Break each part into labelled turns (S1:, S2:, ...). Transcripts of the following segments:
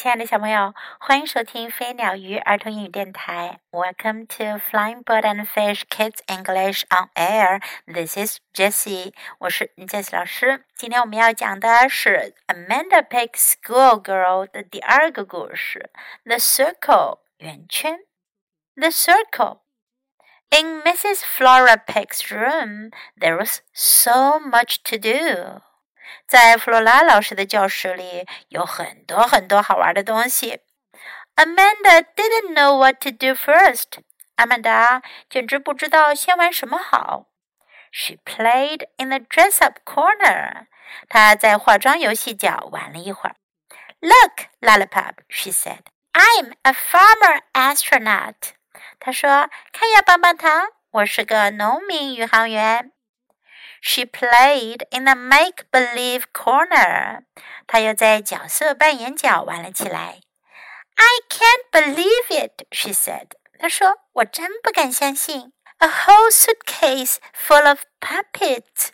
S1: 亲爱的小朋友，欢迎收听飞鸟鱼儿童英语电台。Welcome to Flying Bird and Fish Kids English on Air. This is Jessie，我是 Jessie 老师。今天我们要讲的是 Amanda Pig Schoolgirl 的第二个故事，The Circle 圆圈。The Circle. In Mrs. Flora Pig's room, there was so much to do. 在弗罗拉老师的教室里有很多很多好玩的东西。Amanda didn't know what to do first. 阿曼达简直不知道先玩什么好。She played in the dress-up corner. 她在化妆游戏角玩了一会儿。Look, Lollipop, she said. I'm a farmer astronaut. 她说：“看呀，棒棒糖，我是个农民宇航员。” She played in the make-believe corner. 她又在角色扮演角玩了起来。I can't believe it, she said. 她说：“我真不敢相信，a whole suitcase full of puppets，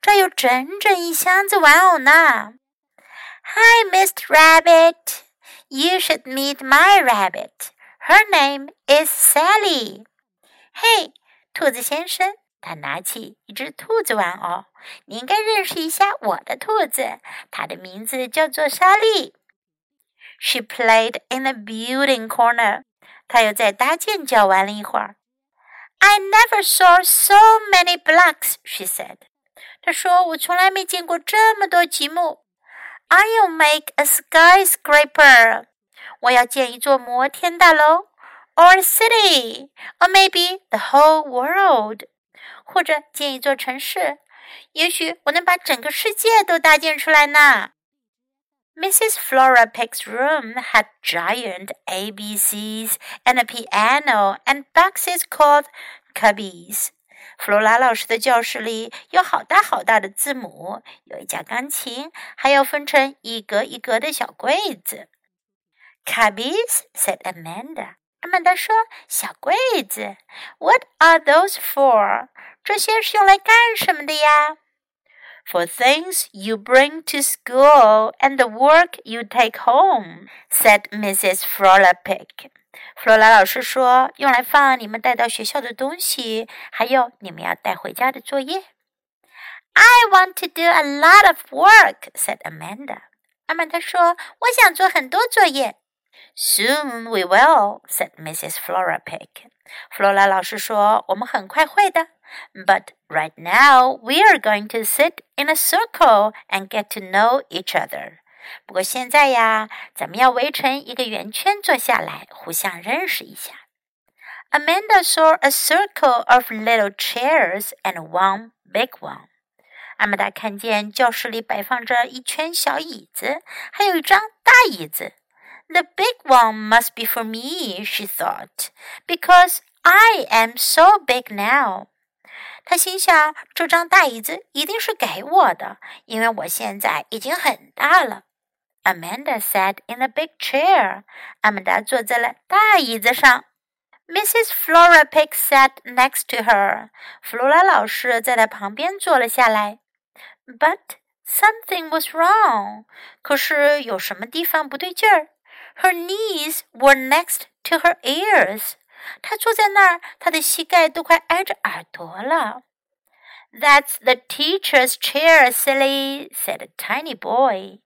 S1: 这有整整一箱子玩偶呢。” Hi, Mr. Rabbit. You should meet my rabbit. Her name is Sally. Hey, 兔子先生， 他拿起一只兔子玩偶，你应该认识一下我的兔子，它的名字叫做莎莉。She played in the building corner。她又在搭建角玩了一会儿。I never saw so many blocks, she said。她说我从来没见过这么多积木。I'll make a skyscraper。我要建一座摩天大楼，or a city，or maybe the whole world。 或者建一座城市，也许我能把整个世界都搭建出来呢。Mrs. Flora Pig's room had giant ABCs and a piano and boxes called cubbies. 弗罗拉老师的教室里有好大好大的字母，有一架钢琴，还要分成一格一格的小柜子。Cubbies said Amanda. 阿曼达说：“小柜子，What are those for？ 这些是用来干什么的呀？”For things you bring to school and the work you take home," said Mrs. Flora Pig. 弗罗拉老师说：“用来放你们带到学校的东西，还有你们要带回家的作业。” I want to do a lot of work," said Amanda. 阿曼达说：“我想做很多作业。” Soon we will," said Mrs. Flora Pig. 弗罗拉老师说：“我们很快会的。” But right now we are going to sit in a circle and get to know each other. 不过现在呀，咱们要围成一个圆圈坐下来，互相认识一下。Amanda saw a circle of little chairs and one big one. 阿曼达看见教室里摆放着一圈小椅子，还有一张大椅子。the big one must be for me, she thought, because I am so big now. 他心想，这张大椅子一定是给我的，因为我现在已经很大了。Amanda sat in the big chair. 阿曼达坐在了大椅子上。Mrs. Flora Pig sat next to her. 弗罗拉老师在她旁边坐了下来。But something was wrong. 可是有什么地方不对劲儿？her knees were next to her ears. 她坐在那儿，她的膝盖都快挨着耳朵了。That's the teacher's chair, silly," said a tiny boy.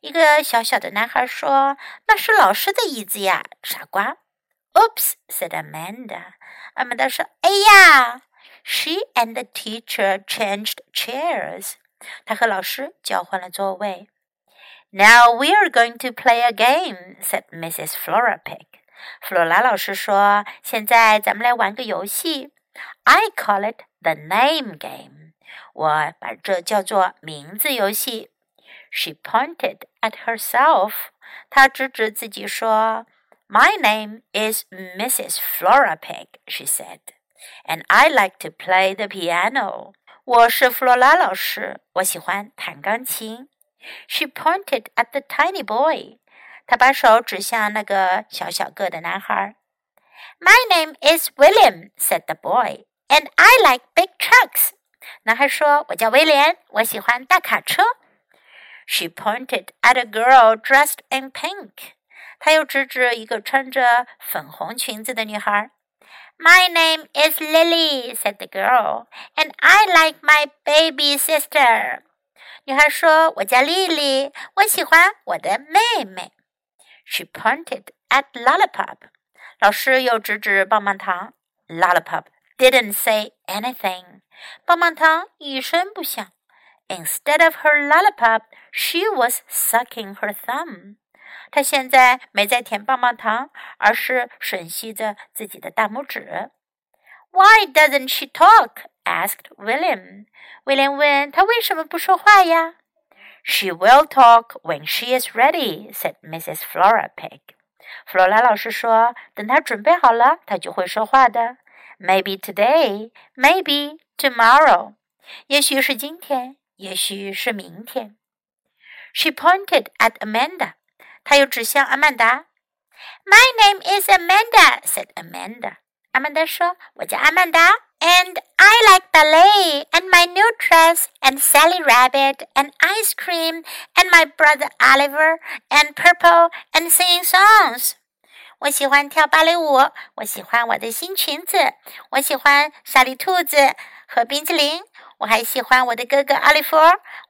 S1: 一个小小的男孩说：“那是老师的椅子呀，傻瓜。” Oops, said Amanda. 阿曼达说：“哎呀！” She and the teacher changed chairs. 她和老师交换了座位。now we are going to play a game," said Mrs. Flora Pig. 弗罗拉老师说：“现在咱们来玩个游戏。I call it the name game. 我把这叫做名字游戏。” She pointed at herself. 她指指自己说：“My name is Mrs. Flora Pig," she said, "and I like to play the piano." 我是弗罗拉老师，我喜欢弹钢琴。she pointed at the tiny boy. 她把手指向那个小小个的男孩。My name is William," said the boy, "and I like big trucks." 男孩说：“我叫威廉，我喜欢大卡车。” She pointed at a girl dressed in pink. 他又指指一个穿着粉红裙子的女孩。My name is Lily," said the girl, "and I like my baby sister." 女孩说：“我叫丽丽，我喜欢我的妹妹。” She pointed at Lollipop. 老师又指指棒棒糖。Lollipop didn't say anything. 棒棒糖一声不响。Instead of her lollipop, she was sucking her thumb. 她现在没在舔棒棒糖，而是吮吸着自己的大拇指。Why doesn't she talk? asked William. 威廉问她为什么不说话呀 ？She will talk when she is ready," said Mrs. Flora Pig. 弗罗拉老师说：“等她准备好了，她就会说话的。Maybe today, maybe tomorrow. 也许是今天，也许是明天。She pointed at Amanda. 她又指向阿曼达。My name is Amanda," said Amanda. 阿曼达说：“我叫阿曼达。” And I like ballet and my new dress and Sally Rabbit and ice cream and my brother Oliver and purple and singing songs. 我喜欢跳芭蕾舞，我喜欢我的新裙子，我喜欢小丽兔子和冰淇淋，我还喜欢我的哥哥奥利弗，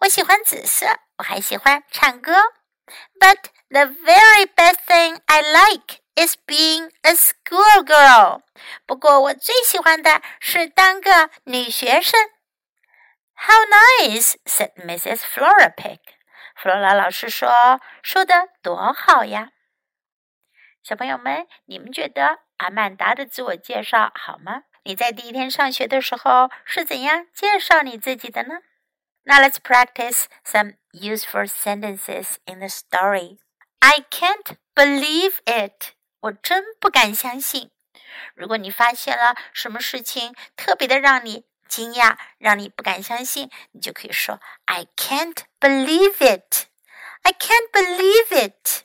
S1: 我喜欢紫色，我还喜欢唱歌。But the very best thing I like is being a schoolgirl。不过我最喜欢的是当个女学生。How nice! said Mrs. Flora Pig。弗罗拉老师说：“说的多好呀！”小朋友们，你们觉得阿曼达的自我介绍好吗？你在第一天上学的时候是怎样介绍你自己的呢？Now let's practice some useful sentences in the story. I can't believe it. 我真不敢相信。如果你发现了什么事情特别的让你惊讶，让你不敢相信，你就可以说 I can't believe it. I can't believe it.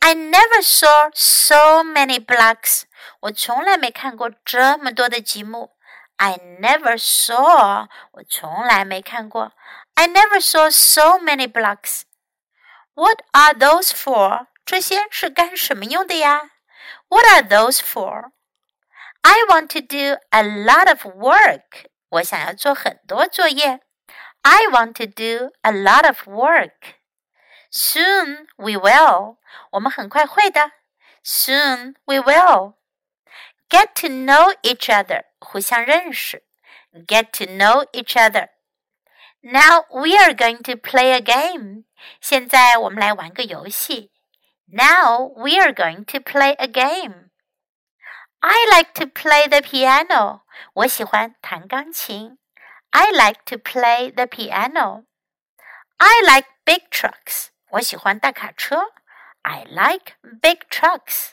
S1: I never saw so many blocks. 我从来没看过这么多的积木。I never saw. 我从来没看过。I never saw so many blocks. What are those for? 这些是干什么用的呀？What are those for? I want to do a lot of work. 我想要做很多作业。I want to do a lot of work. Soon we will. 我们很快会的。Soon we will. Get to know each other. 互相认识。Get to know each other. Now we are going to play a game. 现在我们来玩个游戏。 Now we are going to play a game. I like to play the piano. 我喜欢弹钢琴。I like to play the piano. I like big trucks. 我喜欢大卡车。I like big trucks.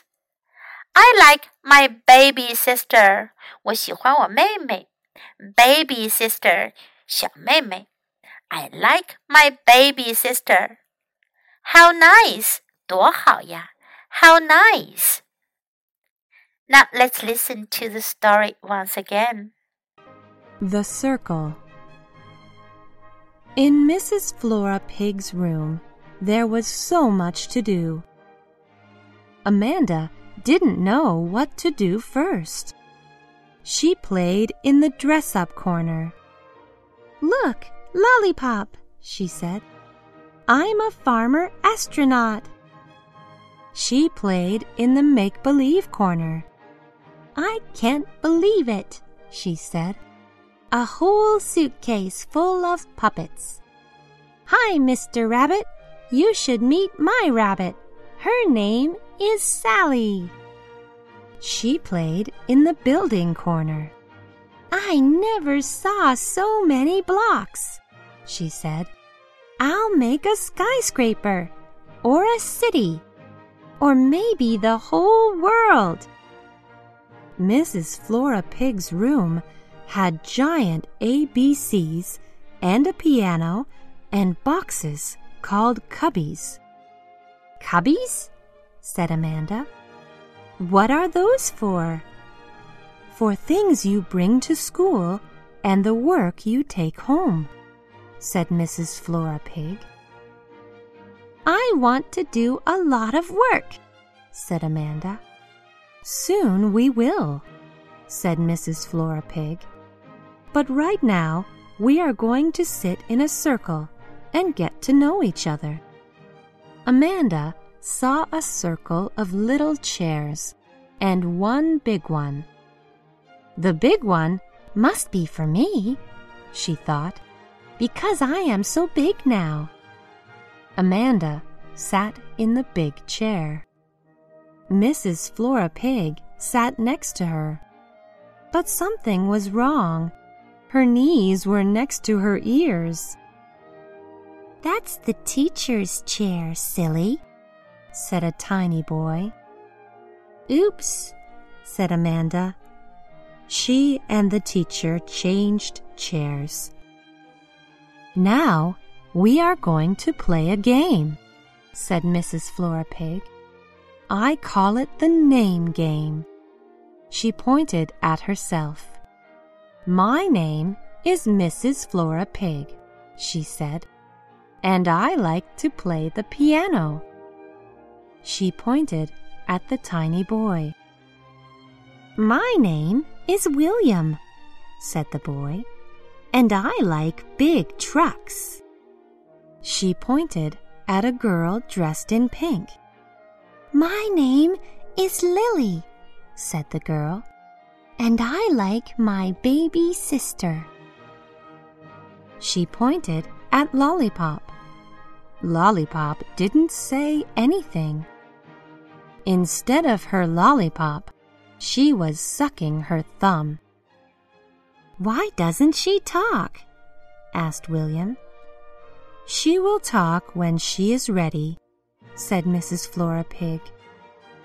S1: I like my baby sister. 我喜欢我妹妹。Baby sister，小妹妹。I like my baby sister. How nice， 多好呀！How nice. Now let's listen to the story once again.
S2: The Circle. In Mrs. Flora Pig's room, there was so much to do. Amanda didn't know what to do first. She played in the dress up corner. Look, Lollipop, she said. I'm a farmer astronaut. She played in the make believe corner. I can't believe it, she said. A whole suitcase full of puppets. Hi, Mr. Rabbit, you should meet my rabbit. Her name is Sally. She played in the building corner. I never saw so many blocks, she said. I'll make a skyscraper, or a city, or maybe the whole world. Mrs. Flora Pig's room had giant ABCs and a piano and boxes called cubbies. Cubbies? said Amanda. What are those for? For things you bring to school and the work you take home, said Mrs. Flora Pig. I want to do a lot of work, said Amanda. Soon we will, said Mrs. Flora Pig. But right now, we are going to sit in a circle and get to know each other. Amanda saw a circle of little chairs and one big one. The big one must be for me, she thought, because I am so big now. Amanda sat in the big chair. Mrs. Flora Pig sat next to her. But something was wrong. Her knees were next to her ears. That's the teacher's chair, silly, said a tiny boy. Oops, said Amanda. She and the teacher changed chairs. Now we are going to play a game, said Mrs. Flora Pig. I call it the name game. She pointed at herself. My name is Mrs. Flora Pig, she said, and I like to play the piano. She pointed at the tiny boy. My name is William, said the boy, and I like big trucks. She pointed at a girl dressed in pink. My name is Lily, said the girl, and I like my baby sister. She pointed at Lollipop. Lollipop didn't say anything. Instead of her lollipop, she was sucking her thumb. Why doesn't she talk? asked William. She will talk when she is ready, said Mrs. Flora Pig.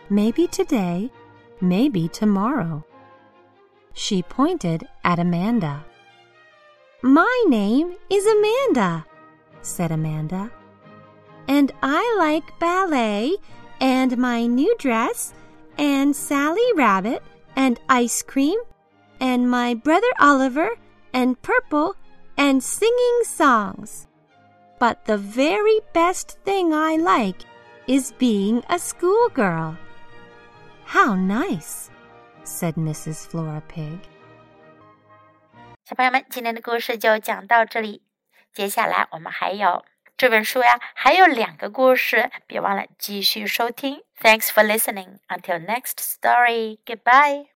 S2: Maybe today, maybe tomorrow. She pointed at Amanda. My name is Amanda, said Amanda. And I like ballet and my new dress and Sally Rabbit and ice cream and my brother Oliver and purple and singing songs. But the very best thing I like is being a schoolgirl. How nice, said Mrs. Flora Pig.
S1: 小朋友们，今天的故事就讲到这里。接下来我们还有这本书呀，还有两个故事，别忘了继续收听。Thanks for listening. Until next story. Goodbye.